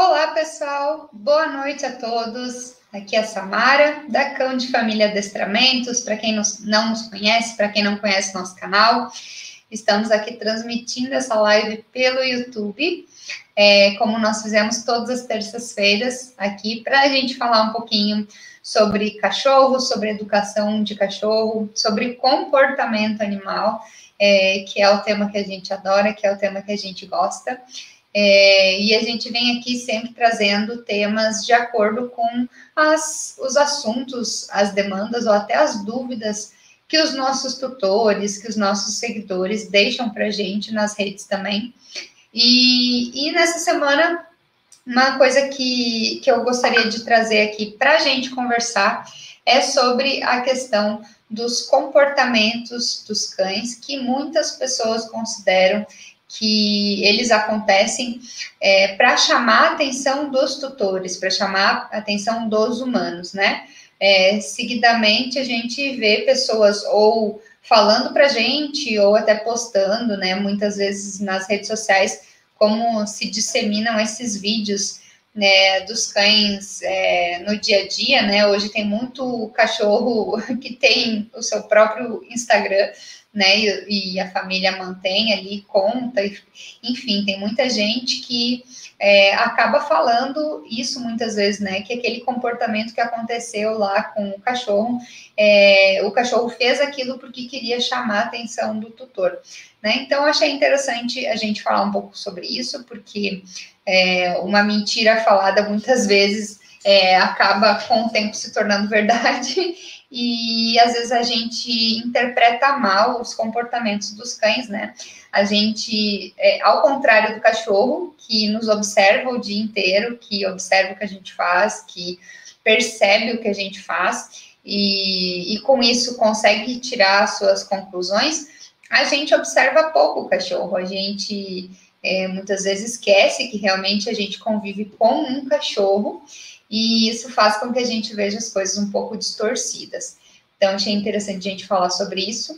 Olá, pessoal. Boa noite a todos. Aqui é a Samara, da Cão de Família Adestramentos. Para quem não nos conhece, para quem não conhece nosso canal, estamos aqui transmitindo essa live pelo YouTube, é, como nós fizemos todas as terças-feiras aqui, para a gente falar um pouquinho sobre cachorro, sobre educação de cachorro, sobre comportamento animal, é, que é o tema que a gente adora, que é o tema que a gente gosta. É, e a gente vem aqui sempre trazendo temas de acordo com as, os assuntos, as demandas ou até as dúvidas que os nossos tutores, que os nossos seguidores deixam para a gente nas redes também. E, e nessa semana, uma coisa que, que eu gostaria de trazer aqui para a gente conversar é sobre a questão dos comportamentos dos cães que muitas pessoas consideram que eles acontecem é, para chamar a atenção dos tutores, para chamar a atenção dos humanos, né? É, seguidamente a gente vê pessoas ou falando para gente ou até postando, né? Muitas vezes nas redes sociais como se disseminam esses vídeos né, dos cães é, no dia a dia, né? Hoje tem muito cachorro que tem o seu próprio Instagram, né? E, e a família mantém ali, conta, enfim, tem muita gente que é, acaba falando isso muitas vezes, né? Que aquele comportamento que aconteceu lá com o cachorro, é, o cachorro fez aquilo porque queria chamar a atenção do tutor. Né? Então, achei interessante a gente falar um pouco sobre isso, porque é, uma mentira falada muitas vezes é, acaba com o tempo se tornando verdade, e às vezes a gente interpreta mal os comportamentos dos cães, né? A gente, é, ao contrário do cachorro, que nos observa o dia inteiro, que observa o que a gente faz, que percebe o que a gente faz, e, e com isso consegue tirar suas conclusões a gente observa pouco o cachorro, a gente é, muitas vezes esquece que realmente a gente convive com um cachorro e isso faz com que a gente veja as coisas um pouco distorcidas. Então, achei interessante a gente falar sobre isso.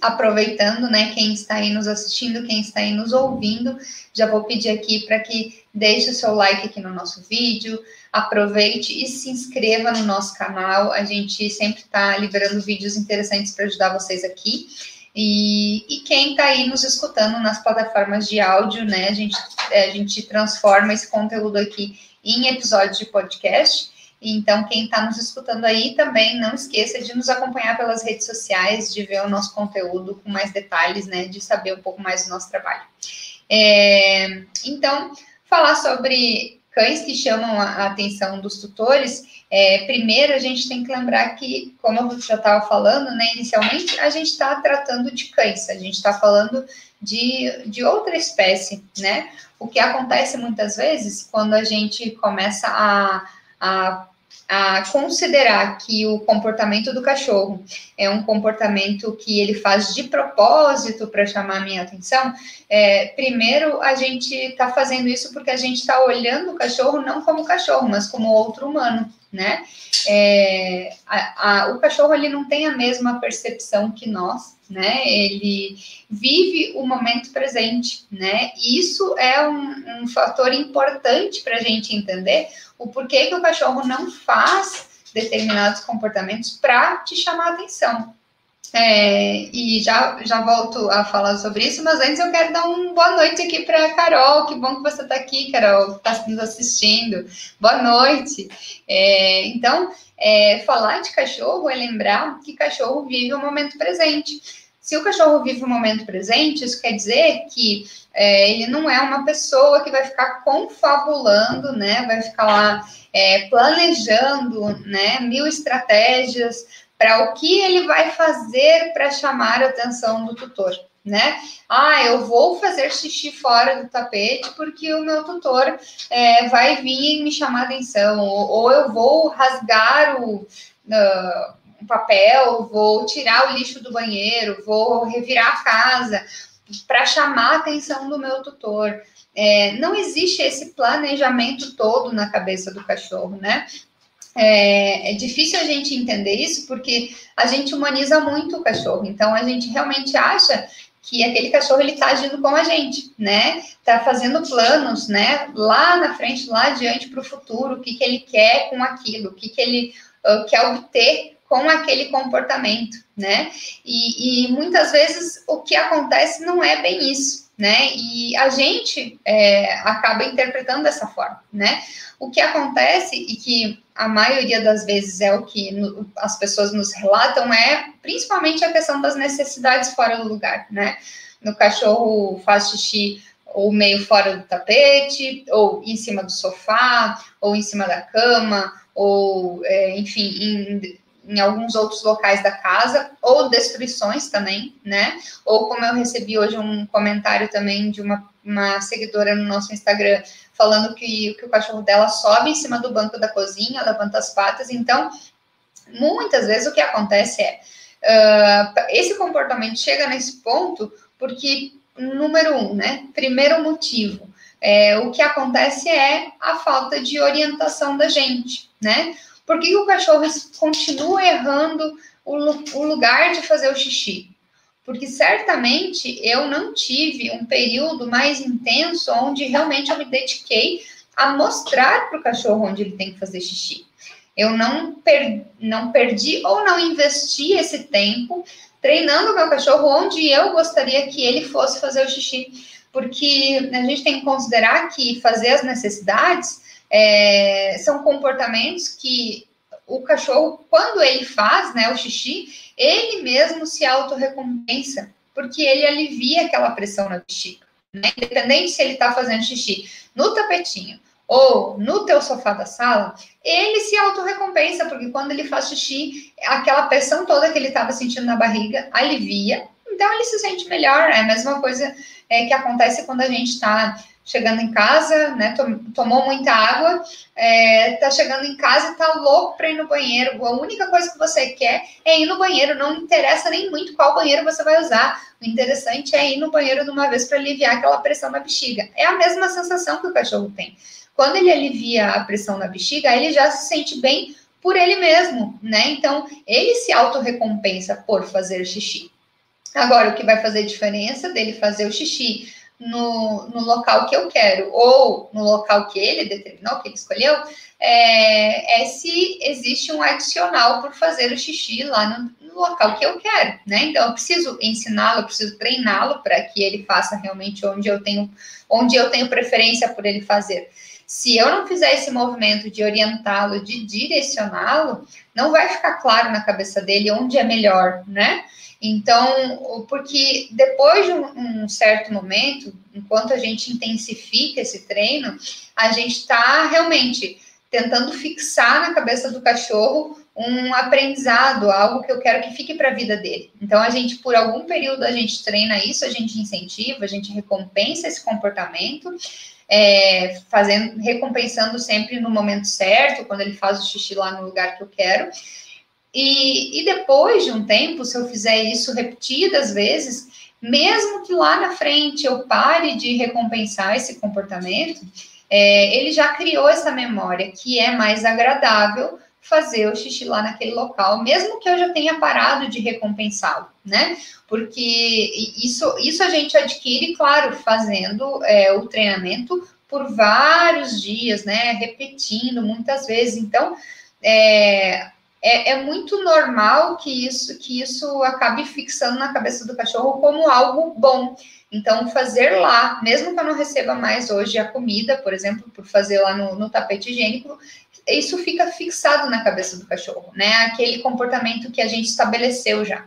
Aproveitando, né, quem está aí nos assistindo, quem está aí nos ouvindo, já vou pedir aqui para que deixe o seu like aqui no nosso vídeo, aproveite e se inscreva no nosso canal. A gente sempre está liberando vídeos interessantes para ajudar vocês aqui. E, e quem está aí nos escutando nas plataformas de áudio, né? A gente, a gente transforma esse conteúdo aqui em episódios de podcast. Então, quem está nos escutando aí também não esqueça de nos acompanhar pelas redes sociais, de ver o nosso conteúdo com mais detalhes, né? De saber um pouco mais do nosso trabalho. É, então, falar sobre cães que chamam a atenção dos tutores é, primeiro, a gente tem que lembrar que, como eu já estava falando, né, inicialmente, a gente está tratando de cães, a gente está falando de, de outra espécie, né? O que acontece muitas vezes quando a gente começa a, a a considerar que o comportamento do cachorro é um comportamento que ele faz de propósito para chamar a minha atenção, é, primeiro a gente está fazendo isso porque a gente está olhando o cachorro não como cachorro, mas como outro humano, né? É, a, a, o cachorro ele não tem a mesma percepção que nós, né? Ele vive o momento presente, né? Isso é um, um fator importante para a gente entender o porquê que o cachorro não faz determinados comportamentos para te chamar atenção. É, e já, já volto a falar sobre isso, mas antes eu quero dar uma boa noite aqui para Carol. Que bom que você está aqui, Carol, que está nos assistindo. Boa noite. É, então, é, falar de cachorro é lembrar que cachorro vive o momento presente. Se o cachorro vive o momento presente, isso quer dizer que é, ele não é uma pessoa que vai ficar confabulando, né? Vai ficar lá é, planejando, né? Mil estratégias para o que ele vai fazer para chamar a atenção do tutor, né? Ah, eu vou fazer xixi fora do tapete porque o meu tutor é, vai vir me chamar atenção, ou, ou eu vou rasgar o, uh, papel, vou tirar o lixo do banheiro, vou revirar a casa para chamar a atenção do meu tutor. É, não existe esse planejamento todo na cabeça do cachorro, né? É, é, difícil a gente entender isso porque a gente humaniza muito o cachorro. Então a gente realmente acha que aquele cachorro ele está agindo como a gente, né? Tá fazendo planos, né? Lá na frente, lá adiante para o futuro, o que, que ele quer com aquilo, o que, que ele uh, quer obter com aquele comportamento, né? E, e, muitas vezes o que acontece não é bem isso, né? E a gente é, acaba interpretando dessa forma, né? O que acontece e que a maioria das vezes é o que no, as pessoas nos relatam é principalmente a questão das necessidades fora do lugar, né? No cachorro faz xixi ou meio fora do tapete, ou em cima do sofá, ou em cima da cama, ou é, enfim, em, em alguns outros locais da casa, ou destruições também, né? Ou como eu recebi hoje um comentário também de uma, uma seguidora no nosso Instagram, falando que, que o cachorro dela sobe em cima do banco da cozinha, levanta as patas. Então, muitas vezes o que acontece é uh, esse comportamento chega nesse ponto porque, número um, né? Primeiro motivo. É, o que acontece é a falta de orientação da gente, né? Por que o cachorro continua errando o, o lugar de fazer o xixi? Porque certamente eu não tive um período mais intenso onde realmente eu me dediquei a mostrar para o cachorro onde ele tem que fazer xixi. Eu não, per, não perdi ou não investi esse tempo treinando o meu cachorro onde eu gostaria que ele fosse fazer o xixi. Porque a gente tem que considerar que fazer as necessidades é, são comportamentos que o cachorro, quando ele faz né, o xixi, ele mesmo se autorrecompensa, porque ele alivia aquela pressão na bexiga. Né? Independente se ele está fazendo xixi no tapetinho ou no teu sofá da sala, ele se autorrecompensa, porque quando ele faz xixi, aquela pressão toda que ele estava sentindo na barriga alivia, então ele se sente melhor. É a mesma coisa é, que acontece quando a gente está chegando em casa, né? Tomou muita água, é, tá chegando em casa e tá louco para ir no banheiro. A única coisa que você quer é ir no banheiro, não interessa nem muito qual banheiro você vai usar. O interessante é ir no banheiro de uma vez para aliviar aquela pressão na bexiga. É a mesma sensação que o cachorro tem. Quando ele alivia a pressão na bexiga, ele já se sente bem por ele mesmo, né? Então, ele se autorrecompensa por fazer xixi. Agora, o que vai fazer diferença dele fazer o xixi no, no local que eu quero, ou no local que ele determinou, que ele escolheu, é, é se existe um adicional por fazer o xixi lá no, no local que eu quero, né? Então eu preciso ensiná-lo, eu preciso treiná-lo para que ele faça realmente onde eu tenho, onde eu tenho preferência por ele fazer. Se eu não fizer esse movimento de orientá-lo, de direcioná-lo, não vai ficar claro na cabeça dele onde é melhor, né? Então, porque depois de um, certo momento, enquanto a gente intensifica esse treino, a gente está realmente tentando fixar na cabeça do cachorro um aprendizado, algo que eu quero que fique para a vida dele. Então, a gente, por algum período, a gente treina isso, a gente incentiva, a gente recompensa esse comportamento, é, fazendo, recompensando sempre no momento certo, quando ele faz o xixi lá no lugar que eu quero. E, e depois de um tempo, se eu fizer isso repetidas vezes, mesmo que lá na frente eu pare de recompensar esse comportamento, é, ele já criou essa memória que é mais agradável fazer o xixi lá naquele local, mesmo que eu já tenha parado de recompensá-lo, né? Porque isso, isso a gente adquire, claro, fazendo é, o treinamento por vários dias, né? Repetindo muitas vezes. Então, é, é, é, muito normal que isso, que isso acabe fixando na cabeça do cachorro como algo bom. Então, fazer lá, mesmo que eu não receba mais hoje a comida, por exemplo, por fazer lá no, no tapete higiênico, isso fica fixado na cabeça do cachorro, né? Aquele comportamento que a gente estabeleceu já.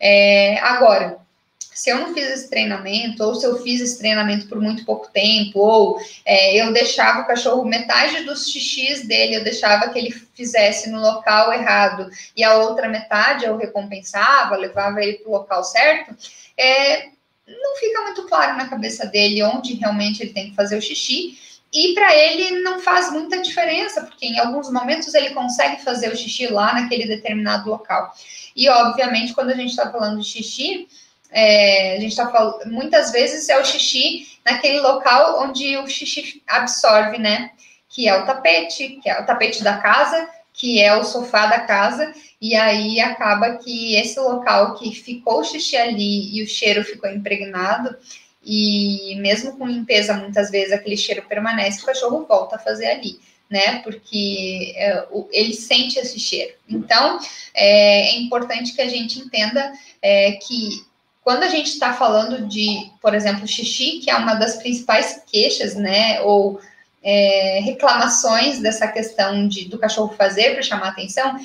É, agora, se eu não fiz esse treinamento, ou se eu fiz esse treinamento por muito pouco tempo, ou é, eu deixava o cachorro, metade dos xixis dele, eu deixava que ele fizesse no local errado, e a outra metade eu recompensava, levava ele para o local certo, é, não fica muito claro na cabeça dele onde realmente ele tem que fazer o xixi. E para ele não faz muita diferença, porque em alguns momentos ele consegue fazer o xixi lá naquele determinado local. E, obviamente, quando a gente está falando de xixi, é, a gente está falando, muitas vezes é o xixi naquele local onde o xixi absorve, né? Que é o tapete, que é o tapete da casa, que é o sofá da casa, e aí acaba que esse local que ficou o xixi ali e o cheiro ficou impregnado, e mesmo com limpeza, muitas vezes aquele cheiro permanece, o cachorro volta a fazer ali, né? Porque é, o, ele sente esse cheiro. Então, é, é importante que a gente entenda é, que quando a gente está falando de, por exemplo, xixi, que é uma das principais queixas, né? Ou é, reclamações dessa questão de, do cachorro fazer para chamar atenção,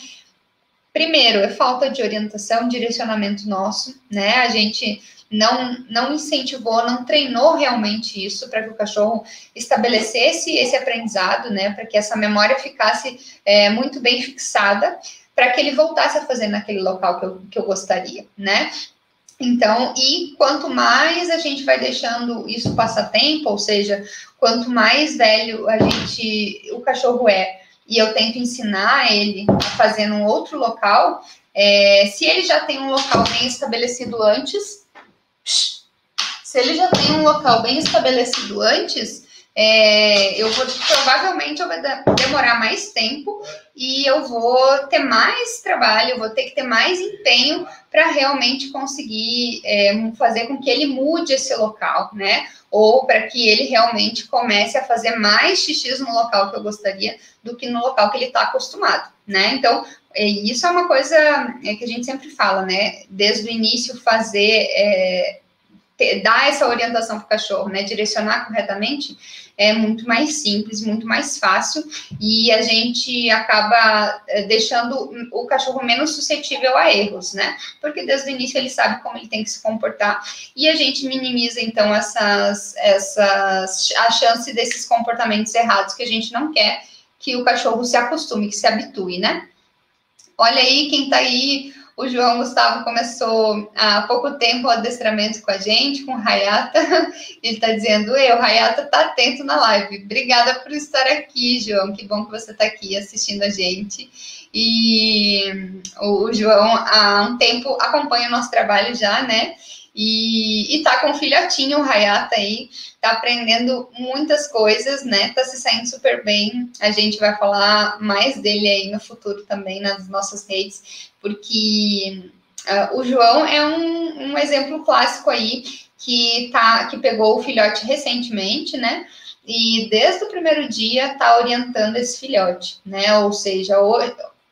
primeiro é falta de orientação, direcionamento nosso, né? A gente não, não incentivou, não treinou realmente isso para que o cachorro estabelecesse esse aprendizado, né? Para que essa memória ficasse é, muito bem fixada, para que ele voltasse a fazer naquele local que eu, que eu gostaria, né? Então, e quanto mais a gente vai deixando isso passar tempo, ou seja, quanto mais velho a gente, o cachorro é, e eu tento ensinar ele a fazer num outro local, é, se ele já tem um local bem estabelecido antes, se ele já tem um local bem estabelecido antes, é, eu vou provavelmente eu vou demorar mais tempo e eu vou ter mais trabalho, vou ter que ter mais empenho para realmente conseguir é, fazer com que ele mude esse local, né? Ou para que ele realmente comece a fazer mais xixi no local que eu gostaria do que no local que ele está acostumado, né? Então, é, isso é uma coisa é, que a gente sempre fala, né? Desde o início, fazer. É, dar essa orientação para o cachorro, né? Direcionar corretamente é muito mais simples, muito mais fácil e a gente acaba eh, deixando o cachorro menos suscetível a erros, né? Porque desde o início ele sabe como ele tem que se comportar e a gente minimiza então essas, essas a chance desses comportamentos errados que a gente não quer que o cachorro se acostume, que se habitue, né? Olha aí quem tá aí o João Gustavo começou há pouco tempo o adestramento com a gente, com o Rayata. Ele está dizendo: o Rayata está atento na live. Obrigada por estar aqui, João. Que bom que você está aqui assistindo a gente. E o João, há um tempo, acompanha o nosso trabalho já, né? E, e tá com o filhotinho, o Rayata aí, tá aprendendo muitas coisas, né? Tá se saindo super bem. A gente vai falar mais dele aí no futuro também nas nossas redes, porque uh, o João é um, um exemplo clássico aí que tá que pegou o filhote recentemente, né? E desde o primeiro dia tá orientando esse filhote, né? Ou seja, o,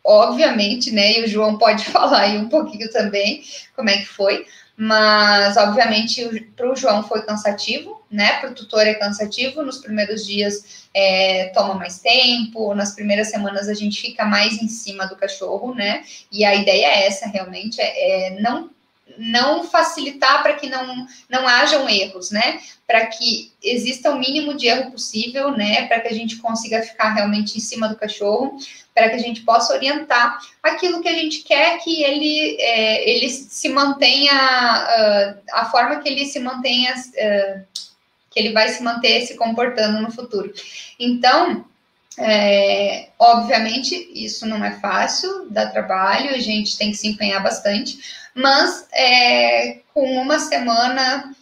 obviamente, né? E o João pode falar aí um pouquinho também como é que foi, mas obviamente para o João foi cansativo, né? Para o tutor é cansativo. Nos primeiros dias é, toma mais tempo, nas primeiras semanas a gente fica mais em cima do cachorro, né? E a ideia é essa realmente, é, é não não facilitar para que não, não hajam erros, né? Para que exista o mínimo de erro possível, né? Para que a gente consiga ficar realmente em cima do cachorro, para que a gente possa orientar aquilo que a gente quer que ele, é, ele se mantenha, uh, a forma que ele se mantenha, uh, que ele vai se manter se comportando no futuro. Então, é, obviamente, isso não é fácil, dá trabalho, a gente tem que se empenhar bastante, mas é, com uma semana,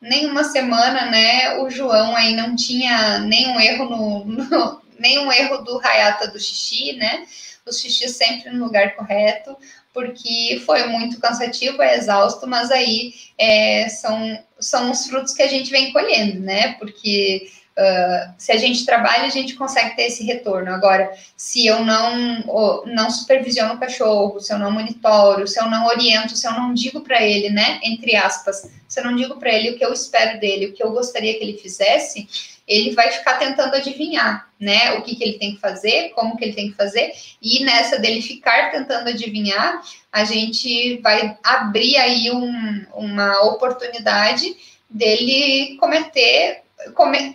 nem uma semana, né, o João aí não tinha nenhum erro no, no nenhum erro do Hayata do xixi, né? O xixi sempre no lugar correto, porque foi muito cansativo, é exausto, mas aí é, são, são os frutos que a gente vem colhendo, né? Porque Uh, se a gente trabalha, a gente consegue ter esse retorno. Agora, se eu não, não supervisiono o cachorro, se eu não monitoro, se eu não oriento, se eu não digo para ele, né, entre aspas, se eu não digo para ele o que eu espero dele, o que eu gostaria que ele fizesse, ele vai ficar tentando adivinhar, né, o que, que ele tem que fazer, como que ele tem que fazer, e nessa dele ficar tentando adivinhar, a gente vai abrir aí um, uma oportunidade dele cometer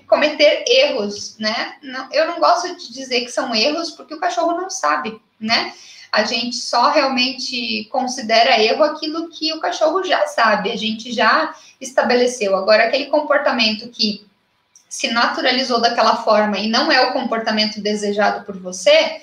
cometer erros, né? Eu não gosto de dizer que são erros porque o cachorro não sabe, né? A gente só realmente considera erro aquilo que o cachorro já sabe, a gente já estabeleceu. Agora, aquele comportamento que se naturalizou daquela forma e não é o comportamento desejado por você,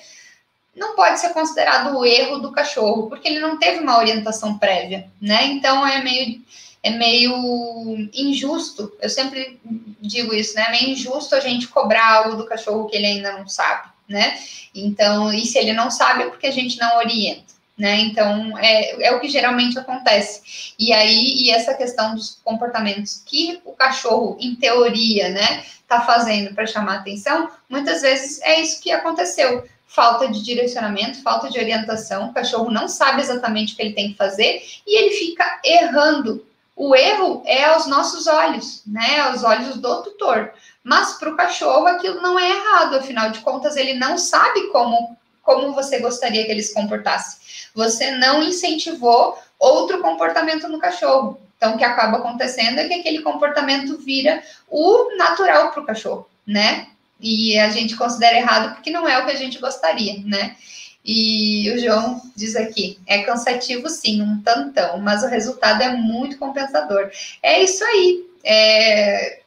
não pode ser considerado o erro do cachorro, porque ele não teve uma orientação prévia, né? Então é meio é meio injusto. Eu sempre digo isso, né? É meio injusto a gente cobrar algo do cachorro que ele ainda não sabe, né? Então, e se ele não sabe é porque a gente não orienta. Né? Então, é, é o que geralmente acontece. E aí, e essa questão dos comportamentos que o cachorro, em teoria, né, tá fazendo para chamar atenção, muitas vezes é isso que aconteceu. Falta de direcionamento, falta de orientação, o cachorro não sabe exatamente o que ele tem que fazer e ele fica errando. O erro é aos nossos olhos, né? Aos olhos do tutor. Mas para o cachorro aquilo não é errado, afinal de contas, ele não sabe como, como você gostaria que ele se comportasse. Você não incentivou outro comportamento no cachorro. Então, o que acaba acontecendo é que aquele comportamento vira o natural para o cachorro, né? E a gente considera errado porque não é o que a gente gostaria, né? E o João diz aqui: é cansativo sim, um tantão, mas o resultado é muito compensador. É isso aí. É,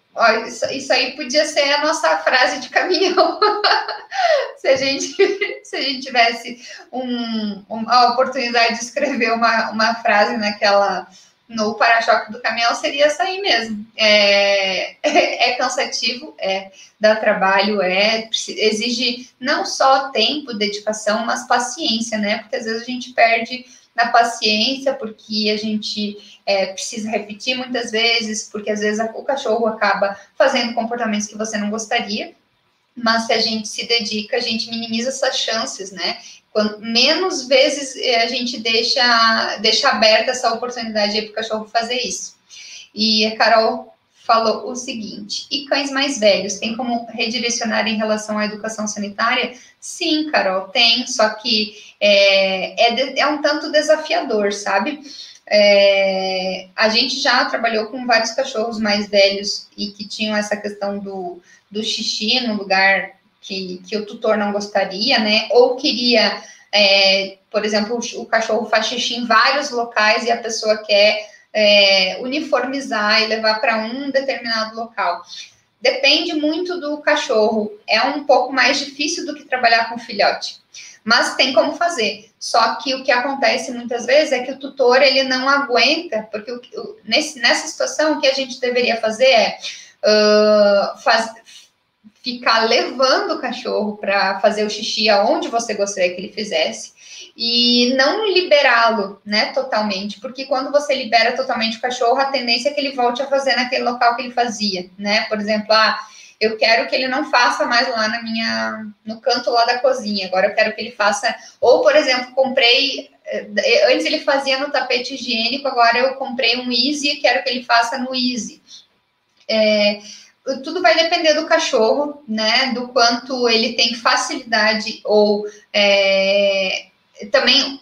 isso, isso, aí podia ser a nossa frase de caminhão. se, a gente, se a gente tivesse um, uma oportunidade de escrever uma, uma frase naquela no para-choque do caminhão, seria aí mesmo. É, é, é cansativo, é, dá trabalho, é, exige não só tempo, dedicação, mas paciência, né? Porque às vezes a gente perde na paciência, porque a gente é, precisa repetir muitas vezes, porque às vezes o cachorro acaba fazendo comportamentos que você não gostaria, mas se a gente se dedica, a gente minimiza essas chances, né? Quanto menos vezes é, a gente deixa, deixa aberta essa oportunidade para o cachorro fazer isso. E a Carol falou o seguinte: e cães mais velhos, tem como redirecionar em relação à educação sanitária? Sim, Carol, tem, só que é, é, de, é um tanto desafiador, sabe? É, a gente já trabalhou com vários cachorros mais velhos e que tinham essa questão do, do xixi no lugar que, que o tutor não gostaria, né? Ou queria, é, por exemplo, o, cachorro faz xixi em vários locais e a pessoa quer é, uniformizar e levar para um determinado local. Depende muito do cachorro. É um pouco mais difícil do que trabalhar com filhote, mas tem como fazer. Só que o que acontece muitas vezes é que o tutor ele não aguenta, porque o, nesse, nessa situação o que a gente deveria fazer é uh, ficar levando o cachorro para fazer o xixi aonde você gostaria que ele fizesse e não liberá-lo, né, totalmente, porque quando você libera totalmente o cachorro, a tendência é que ele volte a fazer naquele local que ele fazia, né? Por exemplo, ah, eu quero que ele não faça mais lá na minha no canto lá da cozinha. Agora eu quero que ele faça, ou por exemplo, comprei eh, antes ele fazia no tapete higiênico, agora eu comprei um Easy e quero que ele faça no Easy. É, tudo vai depender do cachorro, né? Do quanto ele tem facilidade ou é, também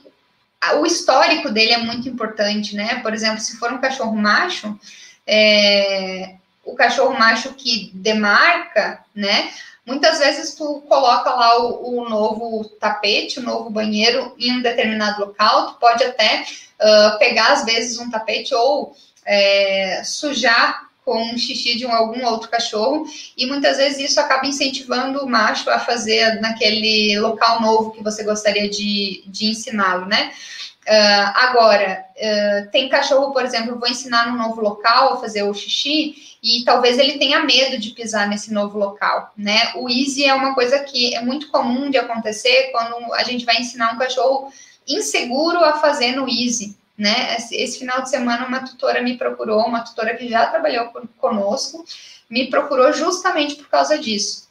o histórico dele é muito importante, né? Por exemplo, se for um cachorro macho, é, o cachorro macho que demarca, né? Muitas vezes tu coloca lá o, o, novo tapete, o novo banheiro em um determinado local, tu pode até uh, pegar às vezes um tapete ou é, sujar com um xixi de um, algum outro cachorro, e muitas vezes isso acaba incentivando o macho a fazer naquele local novo que você gostaria de, de ensiná-lo, né? Uh, agora, uh, tem cachorro, por exemplo, vou ensinar num novo local a fazer o xixi e talvez ele tenha medo de pisar nesse novo local, né? O easy é uma coisa que é muito comum de acontecer quando a gente vai ensinar um cachorro inseguro a fazer no easy, né? Esse, final de semana, uma tutora me procurou, uma tutora que já trabalhou conosco, me procurou justamente por causa disso.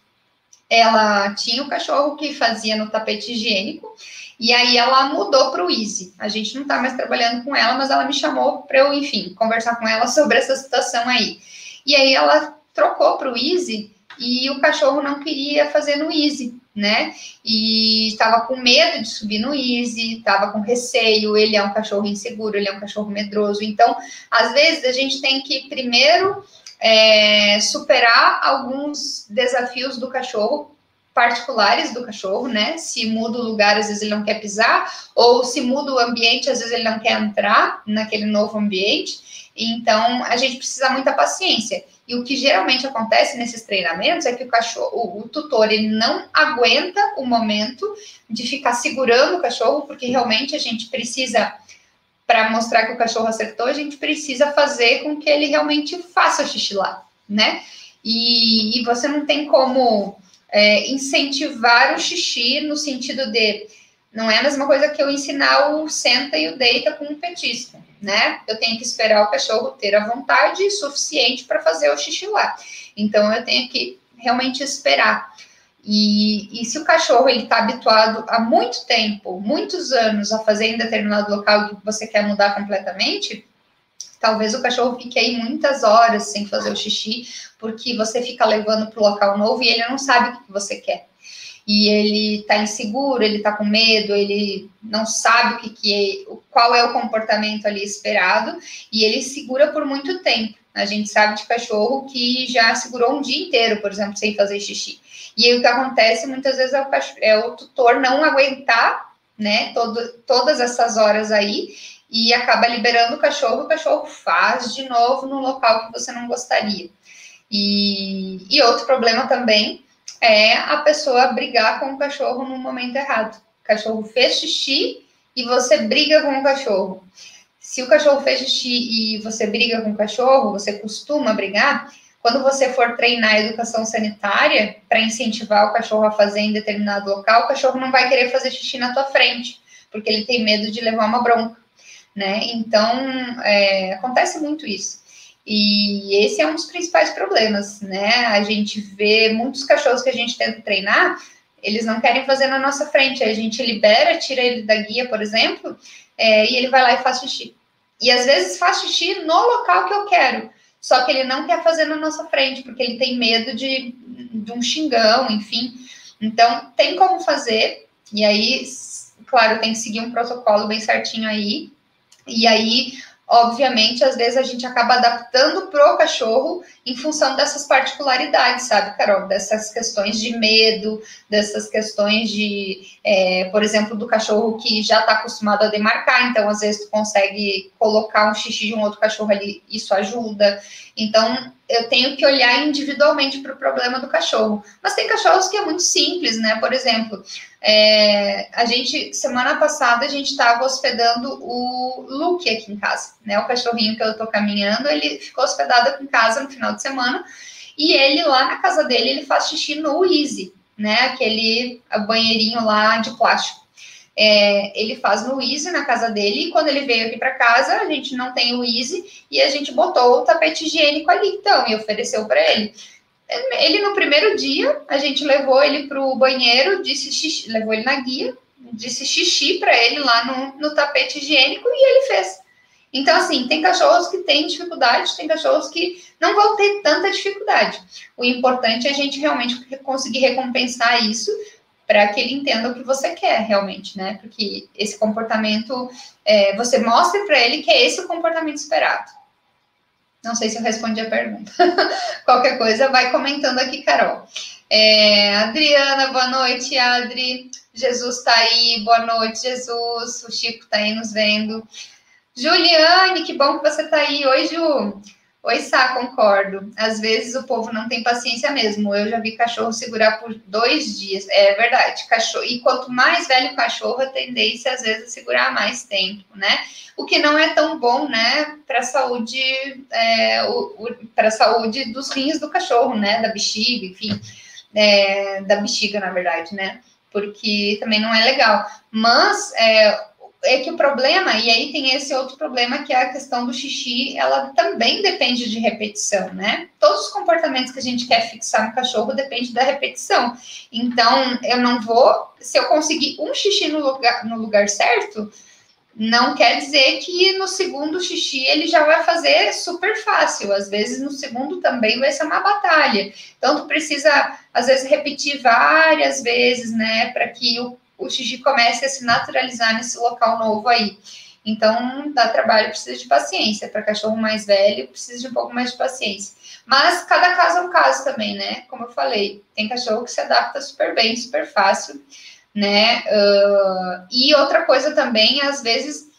Ela tinha o cachorro que fazia no tapete higiênico, e aí ela mudou para o Easy. A gente não está mais trabalhando com ela, mas ela me chamou para eu, enfim, conversar com ela sobre essa situação aí. E aí ela trocou para o Easy e o cachorro não queria fazer no Easy né? E estava com medo de subir no Easy, estava com receio. Ele é um cachorro inseguro, ele é um cachorro medroso. Então, às vezes, a gente tem que primeiro é, superar alguns desafios do cachorro particulares do cachorro, né? Se muda o lugar, às vezes ele não quer pisar, ou se muda o ambiente, às vezes ele não quer entrar naquele novo ambiente. Então, a gente precisa muita paciência. E o que geralmente acontece nesses treinamentos é que o cachorro, o, o, tutor, ele não aguenta o momento de ficar segurando o cachorro, porque realmente a gente precisa, para mostrar que o cachorro acertou, a gente precisa fazer com que ele realmente faça xixi lá, né? E, e você não tem como é, incentivar o xixi no sentido de não é a mesma coisa que eu ensinar o senta e o deita com um petisco, né? Eu tenho que esperar o cachorro ter a vontade suficiente para fazer o xixi lá. Então eu tenho que realmente esperar. E, e se o cachorro ele está habituado há muito tempo, muitos anos, a fazer em determinado local que você quer mudar completamente, talvez o cachorro fique aí muitas horas sem fazer o xixi, porque você fica levando para o local novo e ele não sabe o que você quer. E ele está inseguro, ele está com medo, ele não sabe o que, que é, qual é o comportamento ali esperado, e ele segura por muito tempo. A gente sabe de cachorro que já segurou um dia inteiro, por exemplo, sem fazer xixi. E aí o que acontece muitas vezes é o, é o tutor não aguentar, né, todo, todas essas horas aí e acaba liberando o cachorro, o cachorro faz de novo no local que você não gostaria. E, e outro problema também é a pessoa brigar com o cachorro no momento errado. O cachorro fez xixi e você briga com o cachorro. Se o cachorro fez xixi e você briga com o cachorro, você costuma brigar, quando você for treinar a educação sanitária para incentivar o cachorro a fazer em determinado local, o cachorro não vai querer fazer xixi na tua frente, porque ele tem medo de levar uma bronca, né? Então, é, acontece muito isso. E esse é um dos principais problemas, né? A gente vê muitos cachorros que a gente tenta treinar, eles não querem fazer na nossa frente. A gente libera, tira ele da guia, por exemplo, é, e ele vai lá e faz xixi. E às vezes faz xixi no local que eu quero só que ele não quer fazer na nossa frente, porque ele tem medo de, de um xingão, enfim. Então, tem como fazer, e aí, claro, tem que seguir um protocolo bem certinho aí. E aí, obviamente, às vezes a gente acaba adaptando pro cachorro em função dessas particularidades, sabe, Carol? Dessas questões de medo, dessas questões de, é, por exemplo, do cachorro que já está acostumado a demarcar, então às vezes tu consegue colocar um xixi de um outro cachorro ali, isso ajuda. Então, eu tenho que olhar individualmente para o problema do cachorro. Mas tem cachorros que é muito simples, né? Por exemplo, é, a gente, semana passada, a gente estava hospedando o Luke aqui em casa, né? O cachorrinho que eu estou caminhando, ele ficou hospedado aqui em casa no final de semana. E ele, lá na casa dele, ele faz xixi no Easy, né? Aquele banheirinho lá de plástico. É, ele faz no Easy na casa dele, e quando ele veio aqui para casa, a gente não tem o Easy, e a gente botou o tapete higiênico ali, então, e ofereceu para ele. Ele, no primeiro dia, a gente levou ele para o banheiro, disse xixi, levou ele na guia, disse xixi para ele lá no, no tapete higiênico, e ele fez. Então, assim, tem cachorros que têm dificuldade, tem cachorros que não vão ter tanta dificuldade. O importante é a gente realmente conseguir recompensar isso para que ele entenda o que você quer realmente, né? Porque esse comportamento, é, você mostre para ele que é esse o comportamento esperado. Não sei se eu respondi a pergunta. Qualquer coisa, vai comentando aqui, Carol. É, Adriana, boa noite, Adri. Jesus está aí, boa noite, Jesus. O Chico está aí nos vendo. Juliane, que bom que você está aí. Oi, Ju. Oi, Sá, concordo. Às vezes o povo não tem paciência mesmo. Eu já vi cachorro segurar por dois dias. É verdade, cachorro. E quanto mais velho o cachorro, a tendência às vezes é segurar mais tempo, né? O que não é tão bom, né, para a saúde, é, para saúde dos rins do cachorro, né? Da bexiga, enfim, é, da bexiga, na verdade, né? Porque também não é legal. Mas é, é que o problema, e aí tem esse outro problema, que é a questão do xixi, ela também depende de repetição, né? Todos os comportamentos que a gente quer fixar no cachorro depende da repetição. Então, eu não vou, se eu conseguir um xixi no lugar, no lugar certo, não quer dizer que no segundo xixi ele já vai fazer super fácil. Às vezes no segundo também vai ser uma batalha. Então, tu precisa, às vezes, repetir várias vezes, né, para que o o xixi comece a se naturalizar nesse local novo aí. Então, dá trabalho, precisa de paciência. Para cachorro mais velho, precisa de um pouco mais de paciência. Mas cada caso é um caso também, né? Como eu falei, tem cachorro que se adapta super bem, super fácil, né? Uh, e outra coisa também, às vezes,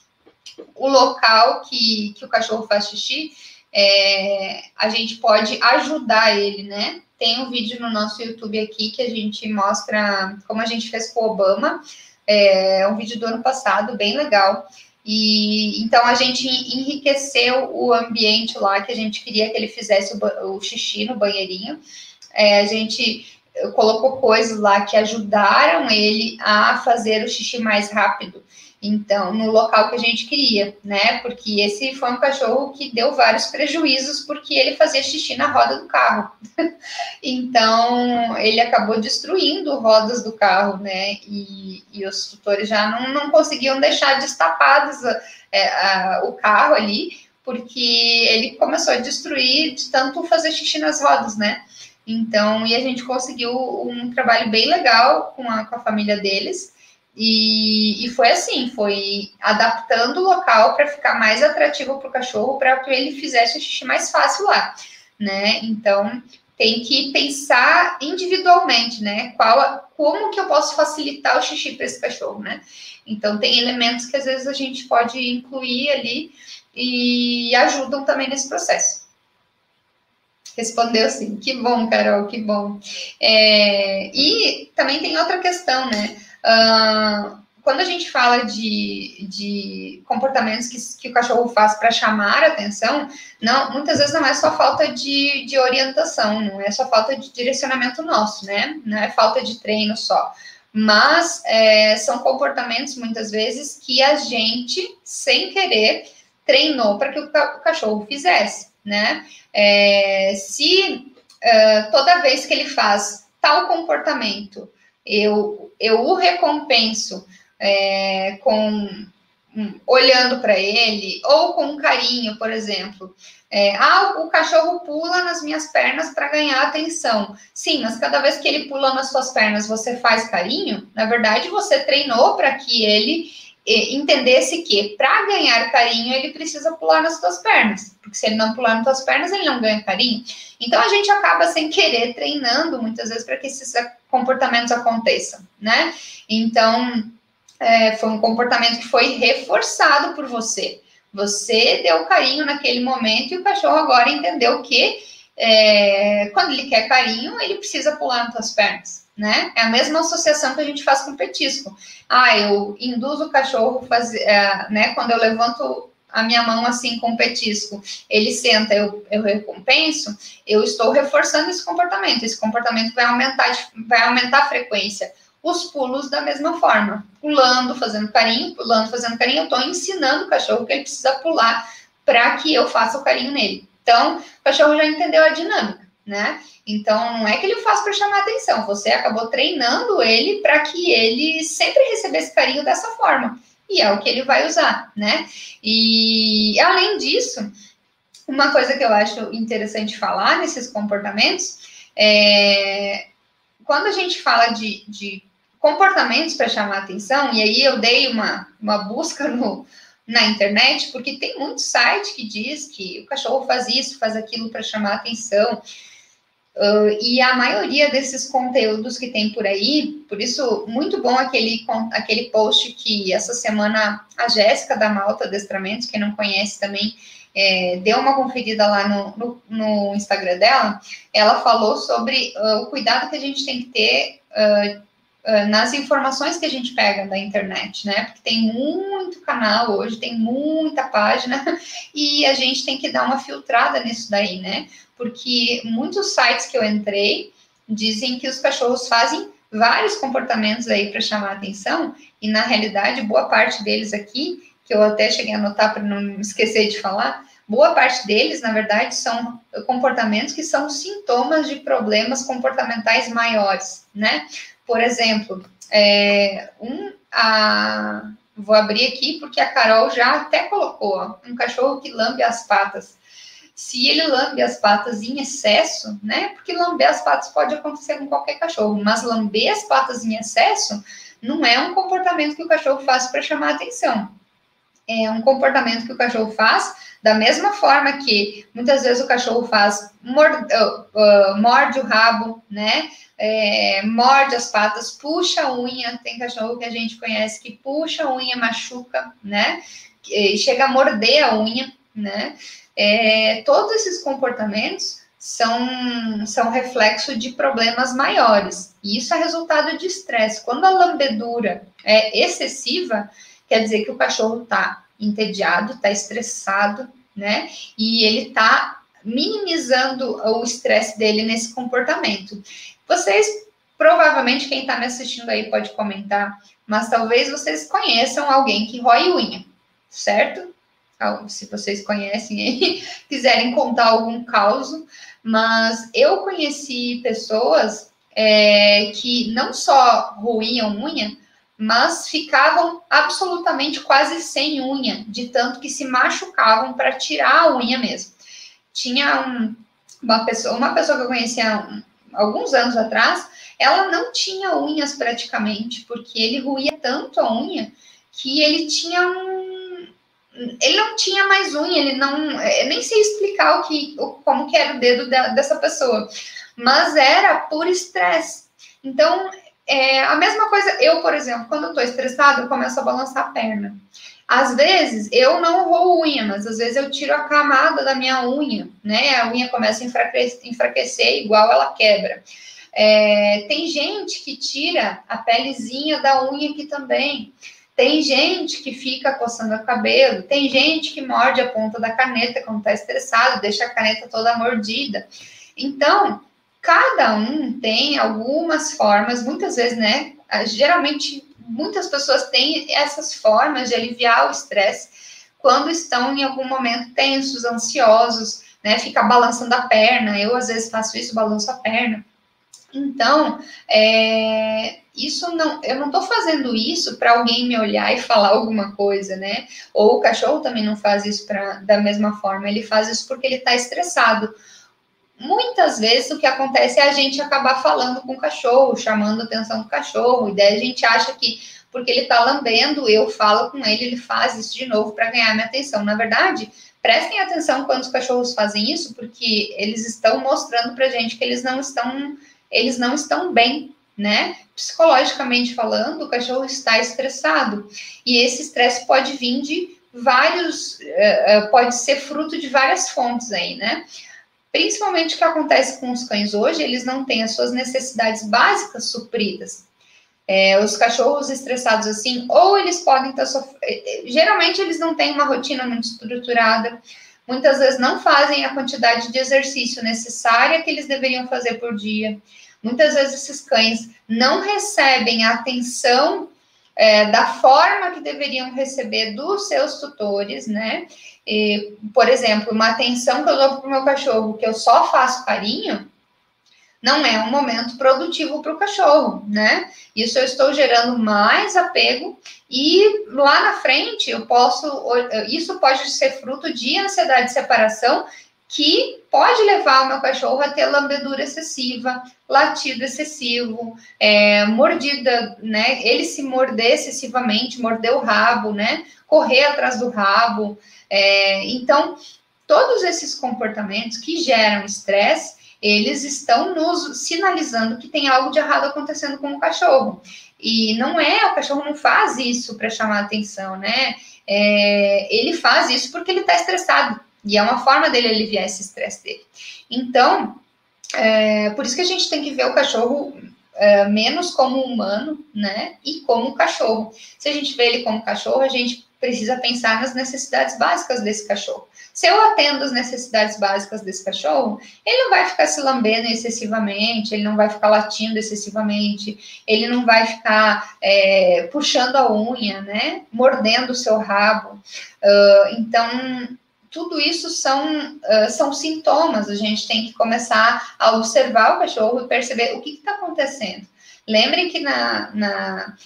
o local que, que o cachorro faz xixi, é, a gente pode ajudar ele, né? Tem um vídeo no nosso YouTube aqui que a gente mostra como a gente fez com o Obama. É um vídeo do ano passado, bem legal. E então a gente enriqueceu o ambiente lá que a gente queria que ele fizesse o, o xixi no banheirinho. É, a gente colocou coisas lá que ajudaram ele a fazer o xixi mais rápido. Então, no local que a gente queria, né? Porque esse foi um cachorro que deu vários prejuízos porque ele fazia xixi na roda do carro. então, ele acabou destruindo rodas do carro, né? E, e os tutores já não, não conseguiam deixar destapados é, a, o carro ali, porque ele começou a destruir de tanto fazer xixi nas rodas, né? Então, e a gente conseguiu um trabalho bem legal com a, com a família deles. E, e foi assim, foi adaptando o local para ficar mais atrativo para o cachorro, para que ele fizesse o xixi mais fácil lá, né? Então tem que pensar individualmente, né? Qual, como que eu posso facilitar o xixi para esse cachorro, né? Então tem elementos que às vezes a gente pode incluir ali e ajudam também nesse processo. Respondeu sim, que bom, Carol, que bom. É, e também tem outra questão, né? Quando a gente fala de, de comportamentos que, que o cachorro faz para chamar atenção, não, muitas vezes não é só falta de, de orientação, não é só falta de direcionamento nosso, né? Não é falta de treino só. Mas é, são comportamentos, muitas vezes, que a gente, sem querer, treinou para que o, o, cachorro fizesse, né? É, se uh, toda vez que ele faz tal comportamento, eu, eu o recompenso é, com um, olhando para ele, ou com um carinho, por exemplo. É, ah, o cachorro pula nas minhas pernas para ganhar atenção. Sim, mas cada vez que ele pula nas suas pernas, você faz carinho. Na verdade, você treinou para que ele entendesse que para ganhar carinho ele precisa pular nas suas pernas, porque se ele não pular nas suas pernas ele não ganha carinho. Então a gente acaba sem querer treinando muitas vezes para que esses comportamentos aconteçam, né? Então é, foi um comportamento que foi reforçado por você. Você deu carinho naquele momento e o cachorro agora entendeu que é, quando ele quer carinho ele precisa pular nas suas pernas né? É a mesma associação que a gente faz com petisco. Ah, eu induzo o cachorro fazer, é, né? Quando eu levanto a minha mão assim com o petisco, ele senta, eu, eu recompenso, eu estou reforçando esse comportamento. Esse comportamento vai aumentar, vai aumentar a frequência. Os pulos da mesma forma, pulando, fazendo carinho, pulando, fazendo carinho, eu estou ensinando o cachorro que ele precisa pular para que eu faça o carinho nele. Então, o cachorro já entendeu a dinâmica, né? Então, não é que ele faz para chamar atenção, você acabou treinando ele para que ele sempre recebesse carinho dessa forma. E é o que ele vai usar, né? E além disso, uma coisa que eu acho interessante falar nesses comportamentos é quando a gente fala de, de comportamentos para chamar atenção, e aí eu dei uma, uma busca no, na internet, porque tem muito site que diz que o cachorro faz isso, faz aquilo para chamar atenção. Uh, e a maioria desses conteúdos que tem por aí, por isso, muito bom aquele, aquele post que essa semana a Jéssica da Malta Adestramentos, quem não conhece também, é, deu uma conferida lá no, no, no, Instagram dela, ela falou sobre uh, o cuidado que a gente tem que ter uh, nas informações que a gente pega da internet, né? Porque tem muito canal hoje, tem muita página, e a gente tem que dar uma filtrada nisso daí, né? porque muitos sites que eu entrei dizem que os cachorros fazem vários comportamentos aí para chamar atenção, e na realidade, boa parte deles aqui, que eu até cheguei a anotar para não esquecer de falar, boa parte deles, na verdade, são comportamentos que são sintomas de problemas comportamentais maiores, né? Por exemplo, é, um, a, vou abrir aqui porque a Carol já até colocou ó, um cachorro que lambe as patas se ele lambe as patas em excesso, né? Porque lamber as patas pode acontecer com qualquer cachorro, mas lamber as patas em excesso não é um comportamento que o cachorro faz para chamar atenção. É um comportamento que o cachorro faz da mesma forma que muitas vezes o cachorro faz morde, uh, uh, morde o rabo, né? É, morde as patas, puxa a unha. Tem cachorro que a gente conhece que puxa a unha, machuca, né? E chega a morder a unha, né? é, todos esses comportamentos são, são reflexo de problemas maiores. E isso é resultado de estresse. Quando a lambedura é excessiva, quer dizer que o cachorro está entediado, está estressado, né? E ele está minimizando o estresse dele nesse comportamento. Vocês provavelmente quem está me assistindo aí pode comentar, mas talvez vocês conheçam alguém que rói unha, certo? Se vocês conhecem aí, quiserem contar algum caso, mas eu conheci pessoas é, que não só roíam unha, mas ficavam absolutamente quase sem unha, de tanto que se machucavam para tirar a unha mesmo. Tinha um, uma pessoa, uma pessoa que eu conhecia alguns anos atrás, ela não tinha unhas praticamente, porque ele ruía tanto a unha que ele tinha um. Ele não tinha mais unha, ele não. Eu nem sei explicar o que, como que era o dedo da, dessa pessoa, mas era por estresse. Então, é a mesma coisa, eu, por exemplo, quando eu tô estressado, eu começo a balançar a perna. Às vezes eu não roo unha, mas às vezes eu tiro a camada da minha unha, né? A unha começa a enfraquecer, enfraquecer igual ela quebra. É, tem gente que tira a pelezinha da unha aqui também. Tem gente que fica coçando o cabelo, tem gente que morde a ponta da caneta quando está estressado, deixa a caneta toda mordida. Então, cada um tem algumas formas, muitas vezes, né? Geralmente muitas pessoas têm essas formas de aliviar o estresse quando estão em algum momento tensos, ansiosos, né? Fica balançando a perna. Eu às vezes faço isso, balanço a perna. Então, é, isso não, eu não estou fazendo isso para alguém me olhar e falar alguma coisa, né? Ou o cachorro também não faz isso pra, da mesma forma, ele faz isso porque ele está estressado. Muitas vezes o que acontece é a gente acabar falando com o cachorro, chamando a atenção do cachorro, e daí a gente acha que porque ele está lambendo, eu falo com ele, ele faz isso de novo para ganhar minha atenção. Na verdade, prestem atenção quando os cachorros fazem isso, porque eles estão mostrando para gente que eles não estão, eles não estão bem, né? Psicologicamente falando, o cachorro está estressado. E esse estresse pode vir de vários, eh, eh, pode ser fruto de várias fontes aí, né? Principalmente o que acontece com os cães hoje, eles não têm as suas necessidades básicas supridas. É, os cachorros estressados assim, ou eles podem estar sofrendo. É, é, geralmente eles não têm uma rotina muito estruturada, muitas vezes não fazem a quantidade de exercício necessária que eles deveriam fazer por dia. Muitas vezes esses cães não recebem a atenção é, da forma que deveriam receber dos seus tutores, né? E, por exemplo, uma atenção que eu dou para o meu cachorro, que eu só faço carinho, não é um momento produtivo para o cachorro, né? Isso eu estou gerando mais apego e lá na frente eu posso, isso pode ser fruto de ansiedade de separação que pode levar o meu cachorro a ter lambedura excessiva, latido excessivo, é, mordida, né? Ele se morder excessivamente, morder o rabo, né? Correr atrás do rabo. É, então, todos esses comportamentos que geram estresse, eles estão nos sinalizando que tem algo de errado acontecendo com o cachorro. E não é, o cachorro não faz isso para chamar atenção, né? É, ele faz isso porque ele está estressado. E é uma forma dele aliviar esse estresse dele. Então, é, por isso que a gente tem que ver o cachorro é, menos como humano, né? E como cachorro. Se a gente vê ele como cachorro, a gente precisa pensar nas necessidades básicas desse cachorro. Se eu atendo as necessidades básicas desse cachorro, ele não vai ficar se lambendo excessivamente, ele não vai ficar latindo excessivamente, ele não vai ficar é, puxando a unha, né? Mordendo o seu rabo. Uh, então, tudo isso são, uh, são sintomas. A gente tem que começar a observar o cachorro e perceber o que está acontecendo. Lembrem que na, na.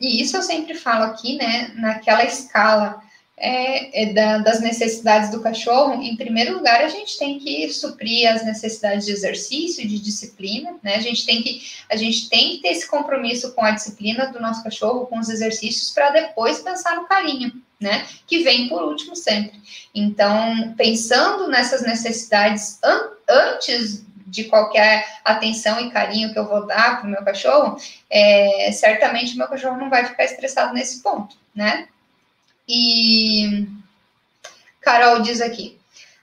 E isso eu sempre falo aqui, né? Naquela escala é, é da, das necessidades do cachorro, em primeiro lugar, a gente tem que suprir as necessidades de exercício, de disciplina, né? A gente tem que, a gente tem que ter esse compromisso com a disciplina do nosso cachorro, com os exercícios, para depois pensar no carinho, né? Que vem por último sempre. Então, pensando nessas necessidades an antes de qualquer atenção e carinho que eu vou dar para o meu cachorro, é, certamente o meu cachorro não vai ficar estressado nesse ponto, né? E Carol diz aqui: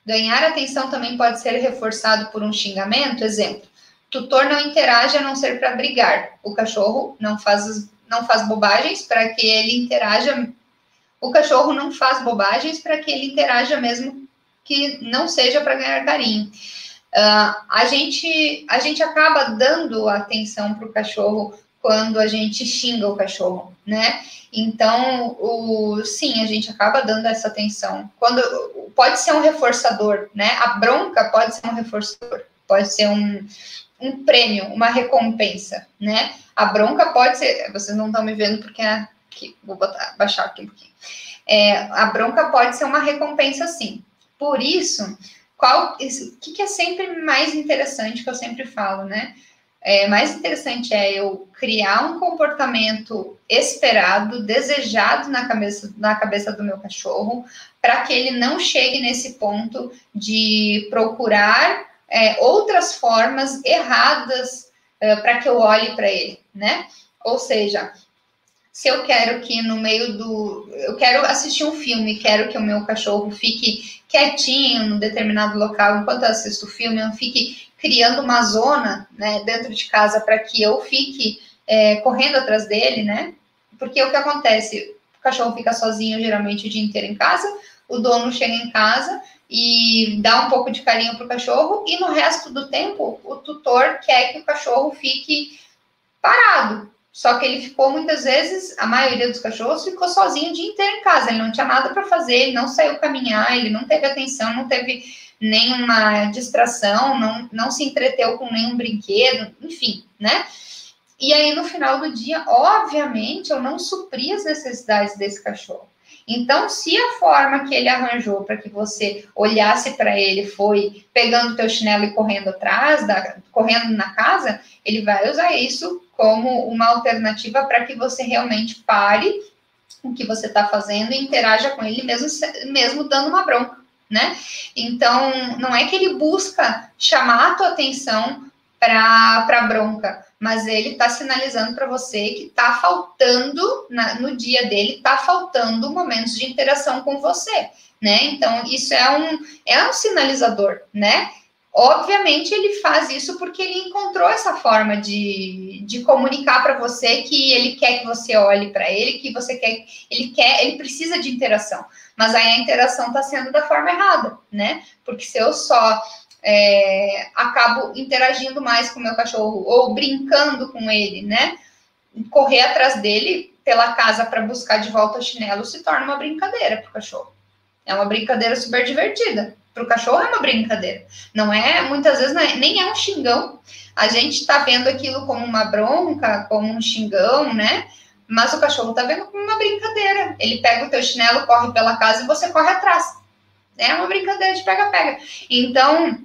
ganhar atenção também pode ser reforçado por um xingamento. Exemplo: tutor não interage a não ser para brigar. O cachorro não faz, não faz bobagens para que ele interaja. O cachorro não faz bobagens para que ele interaja mesmo que não seja para ganhar carinho. Uh, a, gente, a gente acaba dando atenção para o cachorro quando a gente xinga o cachorro, né? Então, o, sim, a gente acaba dando essa atenção. Quando pode ser um reforçador, né? A bronca pode ser um reforçador, pode ser um, um prêmio, uma recompensa, né? A bronca pode ser. Vocês não estão me vendo porque é aqui, vou botar, baixar aqui um pouquinho. É, a bronca pode ser uma recompensa, sim. Por isso, qual, o que, que é sempre mais interessante que eu sempre falo, né? É, mais interessante é eu criar um comportamento esperado, desejado na cabeça, na cabeça do meu cachorro, para que ele não chegue nesse ponto de procurar é, outras formas erradas é, para que eu olhe para ele, né? Ou seja, se eu quero que no meio do. Eu quero assistir um filme, quero que o meu cachorro fique quietinho num determinado local enquanto eu assisto o filme, eu fique criando uma zona né, dentro de casa para que eu fique é, correndo atrás dele, né? Porque o que acontece? O cachorro fica sozinho geralmente o dia inteiro em casa, o dono chega em casa e dá um pouco de carinho para o cachorro, e no resto do tempo o tutor quer que o cachorro fique parado, só que ele ficou muitas vezes, a maioria dos cachorros ficou sozinho o dia inteiro em casa. Ele não tinha nada para fazer, ele não saiu caminhar, ele não teve atenção, não teve nenhuma distração, não, não se entreteu com nenhum brinquedo, enfim, né? E aí, no final do dia, obviamente, eu não supri as necessidades desse cachorro. Então, se a forma que ele arranjou para que você olhasse para ele foi pegando teu chinelo e correndo atrás, da, correndo na casa, ele vai usar isso como uma alternativa para que você realmente pare o que você está fazendo e interaja com ele mesmo, mesmo dando uma bronca, né? Então, não é que ele busca chamar a tua atenção para a bronca, mas ele está sinalizando para você que está faltando na, no dia dele, está faltando momentos de interação com você, né? Então, isso é um, é um sinalizador, né? Obviamente, ele faz isso porque ele encontrou essa forma de, de comunicar para você que ele quer que você olhe para ele, que você quer, ele quer, ele precisa de interação. Mas aí a interação está sendo da forma errada, né? Porque se eu só é, acabo interagindo mais com o meu cachorro ou brincando com ele, né? Correr atrás dele pela casa para buscar de volta o chinelo se torna uma brincadeira para o cachorro. É uma brincadeira super divertida. Para o cachorro é uma brincadeira. Não é, muitas vezes, é, nem é um xingão. A gente está vendo aquilo como uma bronca, como um xingão, né? Mas o cachorro está vendo como uma brincadeira. Ele pega o teu chinelo, corre pela casa e você corre atrás. É uma brincadeira de pega-pega. Então,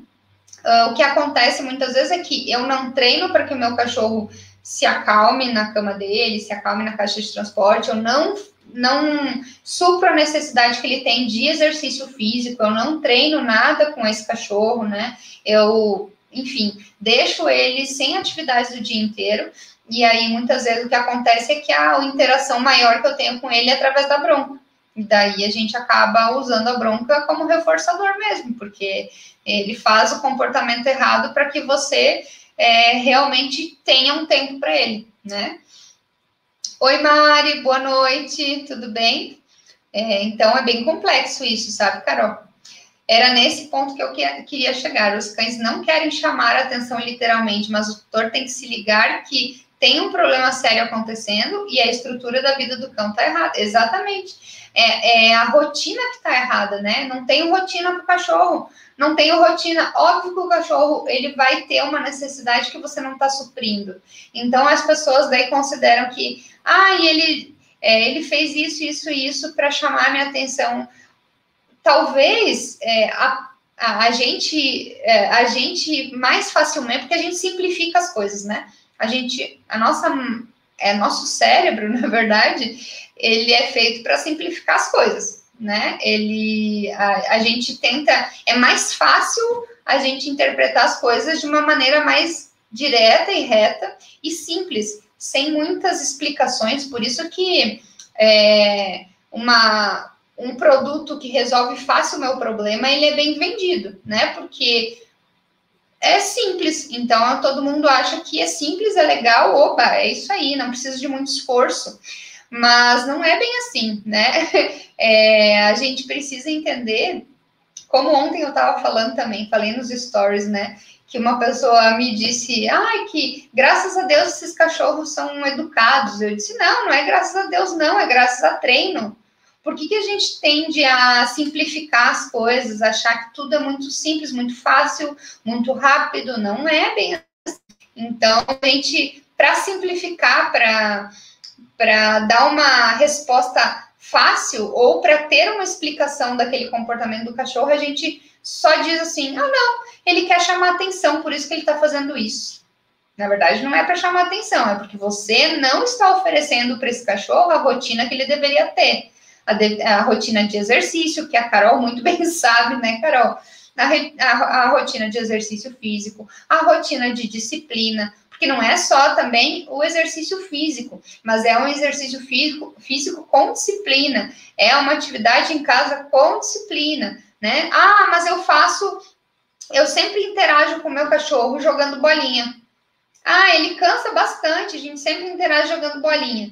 Uh, o que acontece muitas vezes é que eu não treino para que o meu cachorro se acalme na cama dele, se acalme na caixa de transporte, eu não não supro a necessidade que ele tem de exercício físico, eu não treino nada com esse cachorro, né? Eu, enfim, deixo ele sem atividades do dia inteiro, e aí muitas vezes o que acontece é que a interação maior que eu tenho com ele é através da bronca. E daí a gente acaba usando a bronca como reforçador mesmo, porque ele faz o comportamento errado para que você é, realmente tenha um tempo para ele, né? Oi, Mari, boa noite, tudo bem? É, então é bem complexo isso, sabe, Carol? Era nesse ponto que eu queria chegar. Os cães não querem chamar a atenção literalmente, mas o tutor tem que se ligar que tem um problema sério acontecendo e a estrutura da vida do cão está errada. Exatamente. É, é, a rotina que está errada, né? Não tem rotina para o cachorro não tenho rotina, óbvio que o cachorro ele vai ter uma necessidade que você não está suprindo. Então as pessoas daí consideram que, ah, ele, é, ele fez isso, isso e isso para chamar minha atenção. Talvez é, a, a, a, gente é, a gente mais facilmente, porque a gente simplifica as coisas, né? A gente, a nossa, é nosso cérebro, na verdade, ele é feito para simplificar as coisas né? Ele, a, a gente tenta, é mais fácil a gente interpretar as coisas de uma maneira mais direta e reta e simples, sem muitas explicações. Por isso que é, uma, um produto que resolve fácil o meu problema, ele é bem vendido, né? Porque é simples, então todo mundo acha que é simples, é legal, opa, é isso aí, não precisa de muito esforço. Mas não é bem assim, né? É, a gente precisa entender Como ontem eu estava falando também, falei nos stories, né? Que uma pessoa me disse, ai, que graças a Deus esses cachorros são educados. Eu disse, não, não é graças a Deus, não, é graças a treino. Por que, que a gente tende a simplificar as coisas, achar que tudo é muito simples, muito fácil, muito rápido? Não é bem assim. Então, a gente, para simplificar, para dar uma resposta fácil ou para ter uma explicação daquele comportamento do cachorro, a gente só diz assim: ah, não, ele quer chamar atenção, por isso que ele está fazendo isso. Na verdade, não é para chamar atenção, é porque você não está oferecendo para esse cachorro a rotina que ele deveria ter a, de, a, rotina de exercício, que a Carol muito bem sabe, né, Carol? A, a, a rotina de exercício físico, a rotina de disciplina, porque não é só também o exercício físico, mas é um exercício físico, físico com disciplina, é uma atividade em casa com disciplina, né? Ah, mas eu faço, eu sempre interajo com o meu cachorro jogando bolinha. Ah, ele cansa bastante, a gente sempre interage jogando bolinha.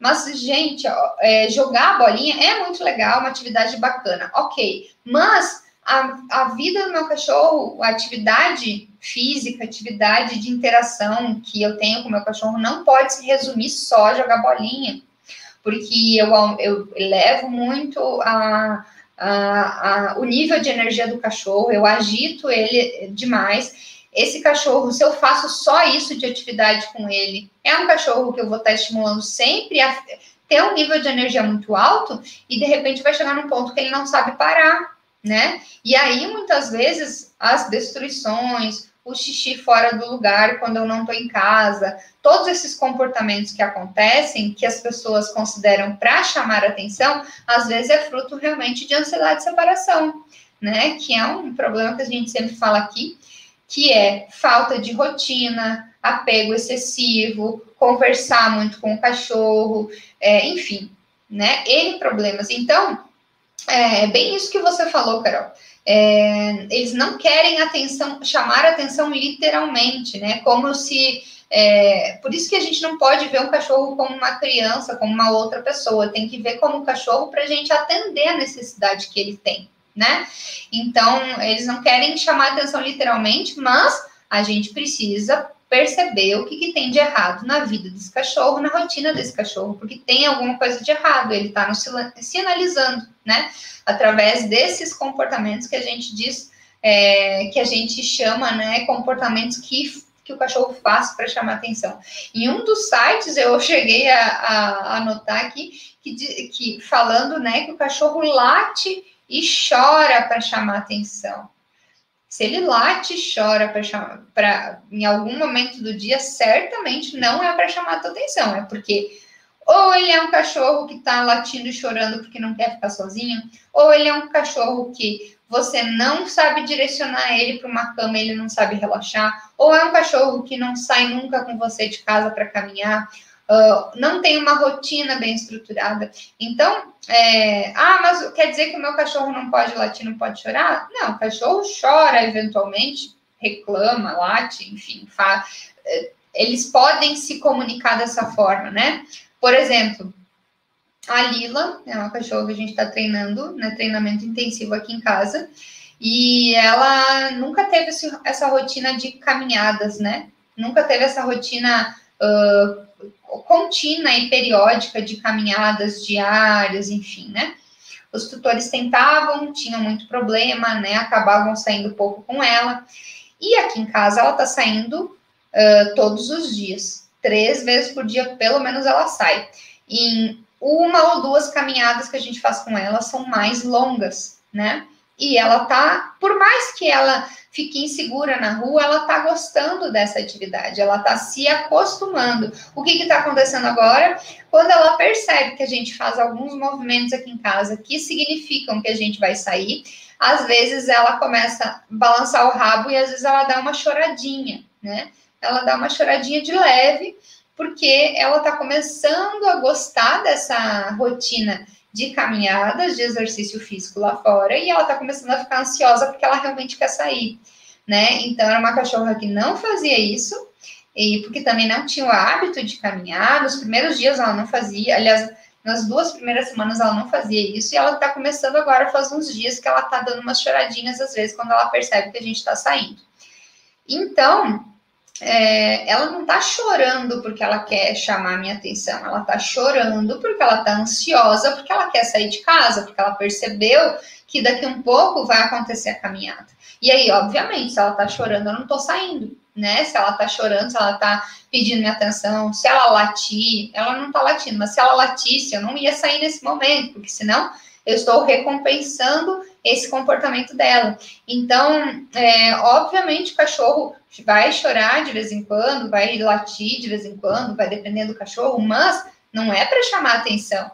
Mas, gente, é, jogar a bolinha é muito legal, uma atividade bacana, ok. Mas a, a vida do meu cachorro, a atividade física, atividade de interação que eu tenho com o meu cachorro não pode se resumir só a jogar bolinha, porque eu, eu levo muito a, a, a, o nível de energia do cachorro, eu agito ele demais esse cachorro, se eu faço só isso de atividade com ele, é um cachorro que eu vou estar estimulando sempre a ter um nível de energia muito alto e de repente vai chegar num ponto que ele não sabe parar, né? E aí, muitas vezes, as destruições, o xixi fora do lugar quando eu não estou em casa, todos esses comportamentos que acontecem, que as pessoas consideram para chamar atenção, às vezes é fruto realmente de ansiedade de separação, né? Que é um problema que a gente sempre fala aqui, que é falta de rotina, apego excessivo, conversar muito com o cachorro, é, enfim, né? N problemas. Então, é bem isso que você falou, Carol. É, eles não querem atenção, chamar atenção literalmente, né? Como se. É, por isso que a gente não pode ver um cachorro como uma criança, como uma outra pessoa. Tem que ver como um cachorro para a gente atender a necessidade que ele tem né? Então, eles não querem chamar atenção literalmente, mas a gente precisa perceber o que, que, tem de errado na vida desse cachorro, na rotina desse cachorro, porque tem alguma coisa de errado, ele está nos sinalizando, né? Através desses comportamentos que a gente diz, é, que a gente chama, né, comportamentos que, que o cachorro faz para chamar atenção. Em um dos sites eu cheguei a, a anotar aqui que, que falando, né, que o cachorro late e chora para chamar atenção. Se ele late e chora para chamar, para em algum momento do dia, certamente não é para chamar a tua atenção, é porque ou ele é um cachorro que está latindo e chorando porque não quer ficar sozinho, ou ele é um cachorro que você não sabe direcionar ele para uma cama, ele não sabe relaxar, ou é um cachorro que não sai nunca com você de casa para caminhar, uh, não tem uma rotina bem estruturada. Então, é, ah, mas quer dizer que o meu cachorro não pode latir, não pode chorar? Não, o cachorro chora eventualmente, reclama, late, enfim, é, eles podem se comunicar dessa forma, né? Por exemplo, a Lila é uma cachorra que a gente está treinando, né? Treinamento intensivo aqui em casa. E ela nunca teve essa rotina de caminhadas, né? Nunca teve essa rotina uh, contínua e periódica de caminhadas diárias, enfim, né? Os tutores tentavam, tinham muito problema, né? Acabavam saindo pouco com ela. E aqui em casa ela tá saindo uh, todos os dias. Três vezes por dia, pelo menos, ela sai. Em uma ou duas caminhadas que a gente faz com ela são mais longas, né? E ela tá, por mais que ela fique insegura na rua, ela está gostando dessa atividade, ela está se acostumando. O que está acontecendo agora? Quando ela percebe que a gente faz alguns movimentos aqui em casa que significam que a gente vai sair, às vezes ela começa a balançar o rabo e às vezes ela dá uma choradinha, né? Ela dá uma choradinha de leve, porque ela está começando a gostar dessa rotina de caminhadas, de exercício físico lá fora, e ela está começando a ficar ansiosa porque ela realmente quer sair, né? Então, era uma cachorra que não fazia isso, e porque também não tinha o hábito de caminhar, nos primeiros dias ela não fazia, aliás, Nas duas primeiras semanas ela não fazia isso e ela tá começando agora faz uns dias que ela tá dando umas choradinhas às vezes quando ela percebe que a gente tá saindo. Então, é, ela não tá chorando porque ela quer chamar minha atenção, ela tá chorando porque ela tá ansiosa, porque ela quer sair de casa, porque ela percebeu que daqui um pouco vai acontecer a caminhada. E aí, obviamente, se ela tá chorando, eu não tô saindo, né? Se ela tá chorando, se ela tá pedindo minha atenção, se ela latir, ela não tá latindo, mas se ela latisse, eu não ia sair nesse momento, porque senão eu estou recompensando esse comportamento dela. Então, é, obviamente, o cachorro vai chorar de vez em quando, vai latir de vez em quando, vai depender do cachorro, mas não é para chamar atenção.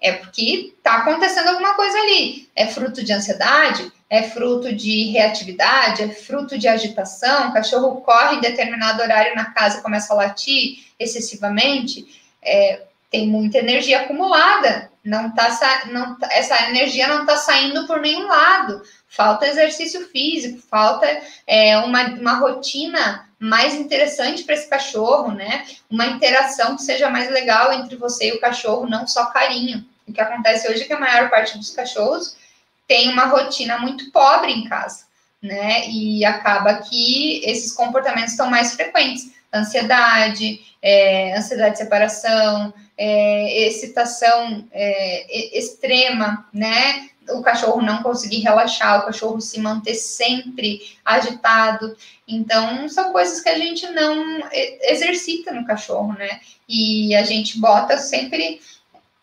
É porque está acontecendo alguma coisa ali. É fruto de ansiedade, é fruto de reatividade, é fruto de agitação. O cachorro corre em determinado horário na casa e começa a latir excessivamente. É, tem muita energia acumulada não tá, não, tá, essa energia não está saindo por nenhum lado. Falta exercício físico, falta é, uma, uma rotina mais interessante para esse cachorro, né? Uma interação que seja mais legal entre você e o cachorro, não só carinho. O que acontece hoje é que a maior parte dos cachorros tem uma rotina muito pobre em casa, né? E acaba que esses comportamentos estão mais frequentes. Ansiedade, é, ansiedade de separação, é, excitação é, extrema, né? O cachorro não conseguir relaxar, o cachorro se manter sempre agitado. Então, são coisas que a gente não exercita no cachorro, né? E a gente bota sempre.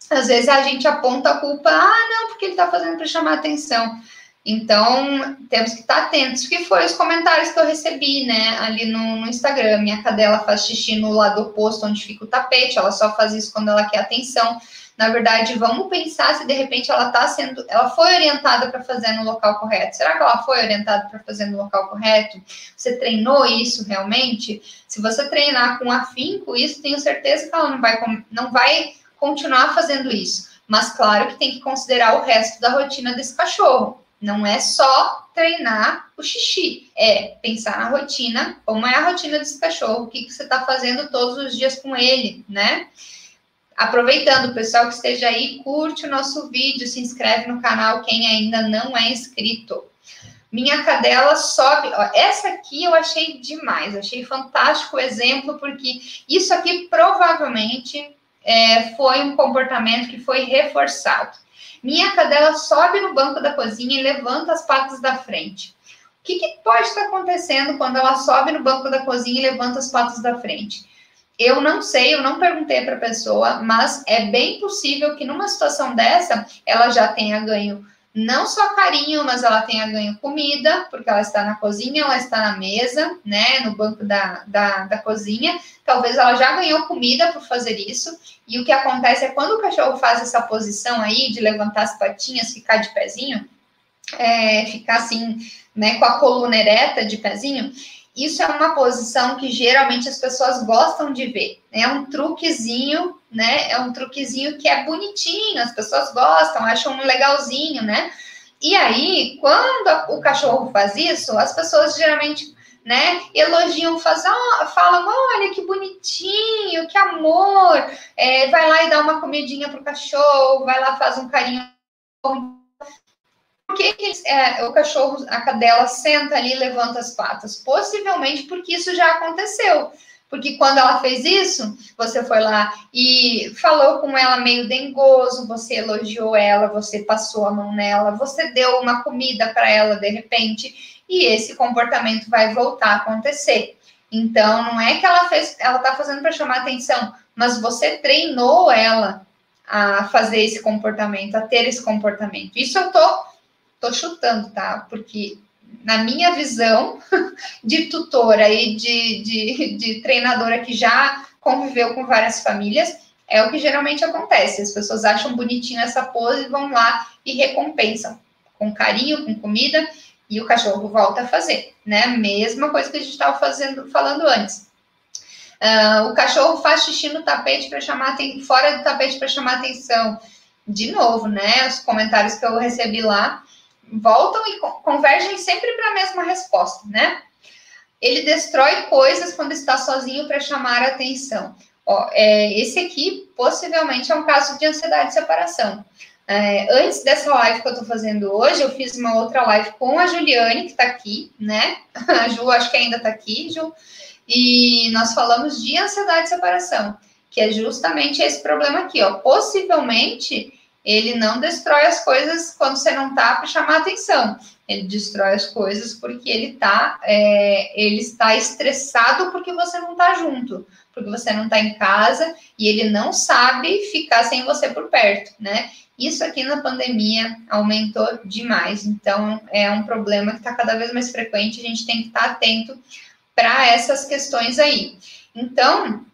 Às vezes a gente aponta a culpa, ah, não, porque ele tá fazendo para chamar atenção. Então, temos que estar atentos, que foi os comentários que eu recebi, né, ali no, no, Instagram. Minha cadela faz xixi no lado oposto, onde fica o tapete, ela só faz isso quando ela quer atenção. Na verdade, vamos pensar se de repente ela está sendo, ela foi orientada para fazer no local correto. Será que ela foi orientada para fazer no local correto? Você treinou isso realmente? Se você treinar com afinco isso, tenho certeza que ela não vai, não vai continuar fazendo isso. Mas claro que tem que considerar o resto da rotina desse cachorro. Não é só treinar o xixi, é pensar na rotina, como é a rotina desse cachorro, o que, que você está fazendo todos os dias com ele, né? Aproveitando, pessoal que esteja aí, curte o nosso vídeo, se inscreve no canal quem ainda não é inscrito. Minha cadela sobe. Ó, essa aqui eu achei demais, achei fantástico o exemplo, porque isso aqui provavelmente é, foi um comportamento que foi reforçado. Minha cadela sobe no banco da cozinha e levanta as patas da frente. O que, que pode estar acontecendo quando ela sobe no banco da cozinha e levanta as patas da frente? Eu não sei, eu não perguntei para a pessoa, mas é bem possível que numa situação dessa ela já tenha ganho não só carinho, mas ela tenha ganho comida, porque ela está na cozinha, ela está na mesa, né, no banco da, da, da cozinha. Talvez ela já ganhou comida por fazer isso. E o que acontece é quando o cachorro faz essa posição aí de levantar as patinhas, ficar de pezinho, é, ficar assim, né, com a coluna ereta de pezinho, isso é uma posição que geralmente as pessoas gostam de ver. É um truquezinho, né? É um truquezinho que é bonitinho, as pessoas gostam, acham legalzinho, né? E aí, quando o cachorro faz isso, as pessoas geralmente, né, elogiam, fazem, falam, olha que bonitinho, que amor, é, vai lá e dá uma comidinha pro cachorro, vai lá faz um carinho por que, que é, o cachorro, a cadela, senta ali e levanta as patas? Possivelmente porque isso já aconteceu. Porque quando ela fez isso, você foi lá e falou com ela meio dengoso, você elogiou ela, você passou a mão nela, você deu uma comida para ela de repente, e esse comportamento vai voltar a acontecer. Então, não é que ela fez, ela tá fazendo para chamar atenção, mas você treinou ela a fazer esse comportamento, a ter esse comportamento. Isso eu tô Tô chutando, tá? Porque na minha visão de tutora e de, de, de treinadora que já conviveu com várias famílias, é o que geralmente acontece. As pessoas acham bonitinho essa pose vão lá e recompensam com carinho, com comida, e o cachorro volta a fazer, né? Mesma coisa que a gente estava fazendo, falando antes. Uh, o cachorro faz xixi no tapete para chamar fora do tapete para chamar atenção. De novo, né? Os comentários que eu recebi lá voltam e convergem sempre para a mesma resposta, né? Ele destrói coisas quando está sozinho para chamar a atenção. Ó, é, esse aqui possivelmente é um caso de ansiedade de separação. É, antes dessa live que eu tô fazendo hoje, eu fiz uma outra live com a Juliane, que tá aqui, né? A Ju, acho que ainda tá aqui, Ju. E nós falamos de ansiedade de separação, que é justamente esse problema aqui, ó. Possivelmente ele não destrói as coisas quando você não tá para chamar atenção. Ele destrói as coisas porque ele tá, é, ele está estressado porque você não tá junto, porque você não tá em casa e ele não sabe ficar sem você por perto, né? Isso aqui na pandemia aumentou demais, então é um problema que está cada vez mais frequente, a gente tem que estar tá atento para essas questões aí. Então,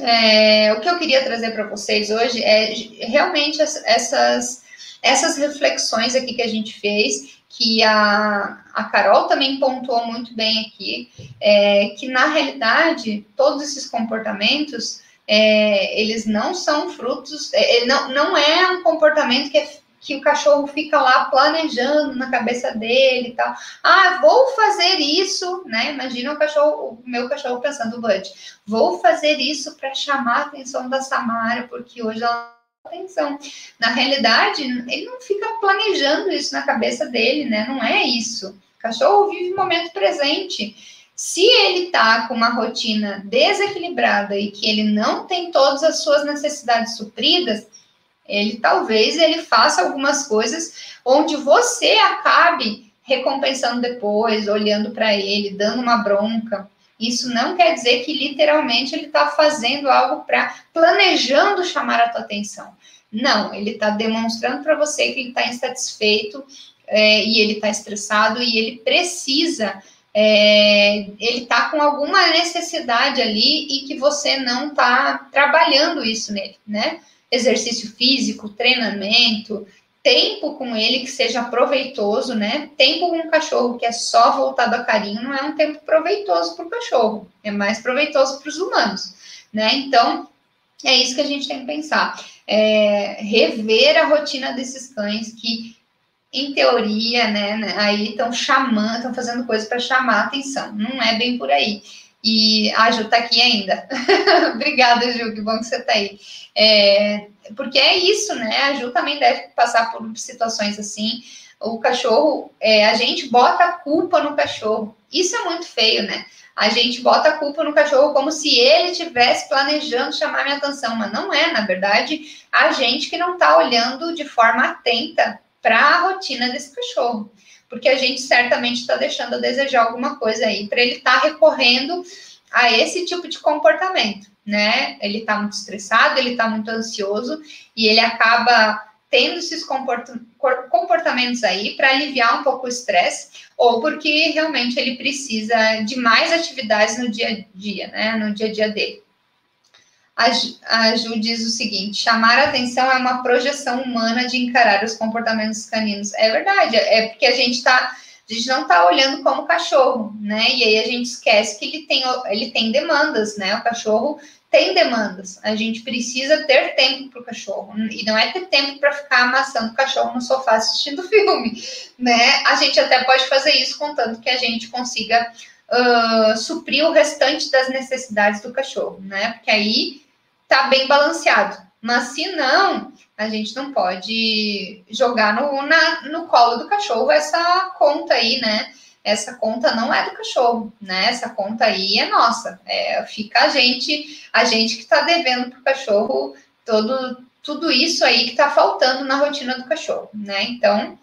é, o que eu queria trazer para vocês hoje é realmente essas, essas reflexões aqui que a gente fez, que a, a Carol também pontuou muito bem aqui, é, que na realidade todos esses comportamentos é, eles não são frutos, é, não, não é um comportamento que é que o cachorro fica lá planejando na cabeça dele e tal. Ah, vou fazer isso, né? Imagina o cachorro, o meu cachorro pensando, Bud, vou fazer isso para chamar a atenção da Samara, porque hoje ela atenção. Na realidade, ele não fica planejando isso na cabeça dele, né? Não é isso. O cachorro vive o momento presente. Se ele tá com uma rotina desequilibrada e que ele não tem todas as suas necessidades supridas, ele talvez ele faça algumas coisas onde você acabe recompensando depois, olhando para ele, dando uma bronca. Isso não quer dizer que literalmente ele está fazendo algo para planejando chamar a tua atenção. Não, ele está demonstrando para você que ele está insatisfeito é, e ele está estressado e ele precisa, é, ele está com alguma necessidade ali e que você não está trabalhando isso nele, né? Exercício físico, treinamento, tempo com ele que seja proveitoso, né? Tempo com o cachorro que é só voltado a carinho não é um tempo proveitoso para o cachorro, é mais proveitoso para os humanos, né? Então, é isso que a gente tem que pensar. É, rever a rotina desses cães que, em teoria, né, né aí estão chamando, estão fazendo coisas para chamar a atenção. Não é bem por aí. E a Ju tá aqui ainda. Obrigada, Ju, que bom que você tá aí. É, porque é isso, né? A Ju também deve passar por situações assim. O cachorro, é, a gente bota a culpa no cachorro. Isso é muito feio, né? A gente bota a culpa no cachorro como se ele estivesse planejando chamar minha atenção, mas não é, na verdade, a gente que não tá olhando de forma atenta para a rotina desse cachorro porque a gente certamente está deixando a desejar alguma coisa aí, para ele estar tá recorrendo a esse tipo de comportamento, né? Ele está muito estressado, ele está muito ansioso e ele acaba tendo esses comportamentos aí para aliviar um pouco o estresse, ou porque realmente ele precisa de mais atividades no dia a dia, né? No dia a dia dele. A, Ju diz o seguinte: chamar a atenção é uma projeção humana de encarar os comportamentos caninos. É verdade, é porque a gente tá, a gente não está olhando como cachorro, né? E aí a gente esquece que ele tem, ele tem demandas, né? O cachorro tem demandas. A gente precisa ter tempo para o cachorro. E não é ter tempo para ficar amassando o cachorro no sofá assistindo filme, né? A gente até pode fazer isso contanto que a gente consiga uh, suprir o restante das necessidades do cachorro, né? Porque aí tá bem balanceado. Mas se não, a gente não pode jogar no, na, no colo do cachorro essa conta aí, né? Essa conta não é do cachorro, né? Essa conta aí é nossa. É, fica a gente, a gente que está devendo para o cachorro todo, tudo isso aí que está faltando na rotina do cachorro, né? Então,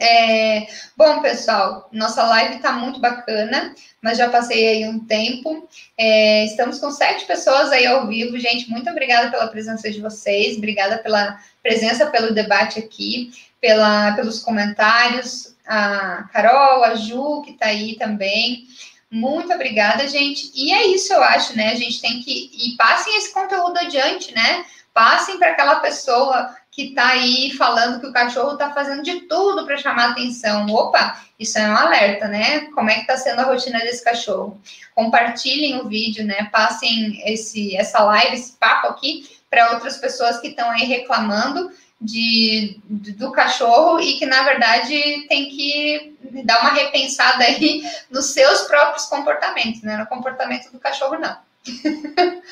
é, bom, pessoal, nossa live está muito bacana, mas já passei aí um tempo. É, estamos com sete pessoas aí ao vivo, gente. Muito obrigada pela presença de vocês, obrigada pela presença, pelo debate aqui, pela, pelos comentários. A Carol, a Ju, que está aí também. Muito obrigada, gente. E é isso, eu acho, né? A gente tem que. E passem esse conteúdo adiante, né? Passem para aquela pessoa que está aí falando que o cachorro está fazendo de tudo para chamar atenção. Opa, isso é um alerta, né? Como é que está sendo a rotina desse cachorro? Compartilhem o vídeo, né? Passem esse, essa live, esse papo aqui para outras pessoas que estão aí reclamando de, do cachorro e que, na verdade, tem que dar uma repensada aí nos seus próprios comportamentos, né? No comportamento do cachorro, não.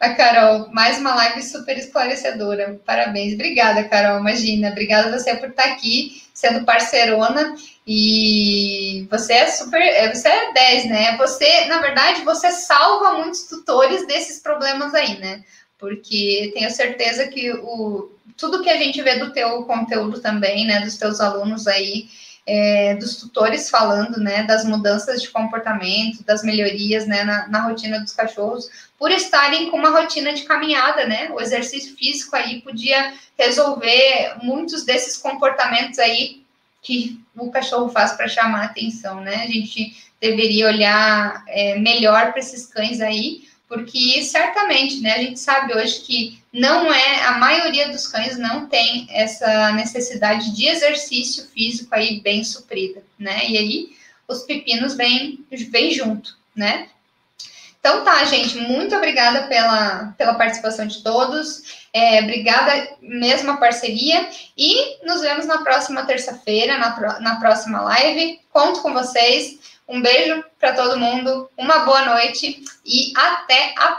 A Carol, mais uma live super esclarecedora. Parabéns. Obrigada, Carol. Imagina. Obrigada você por estar aqui, sendo parceirona. E você é super. É, você é 10, né? Você, na verdade, você salva muitos tutores desses problemas aí, né? Porque tenho certeza que o, tudo que a gente vê do teu conteúdo também, né? Dos teus alunos aí é, dos tutores falando, né, das mudanças de comportamento, das melhorias, né, na, na, rotina dos cachorros, por estarem com uma rotina de caminhada, né, o exercício físico aí podia resolver muitos desses comportamentos aí que o cachorro faz para chamar atenção, né, a gente deveria olhar é, melhor para esses cães aí, porque certamente, né, a gente sabe hoje que não é, a maioria dos cães não tem essa necessidade de exercício físico aí bem suprida, né, e aí os pepinos vêm, vêm junto, né. Então tá, gente, muito obrigada pela, pela participação de todos, é, obrigada mesmo a parceria, e nos vemos na próxima terça-feira, na, na próxima live, conto com vocês, um beijo para todo mundo, uma boa noite e até a próxima.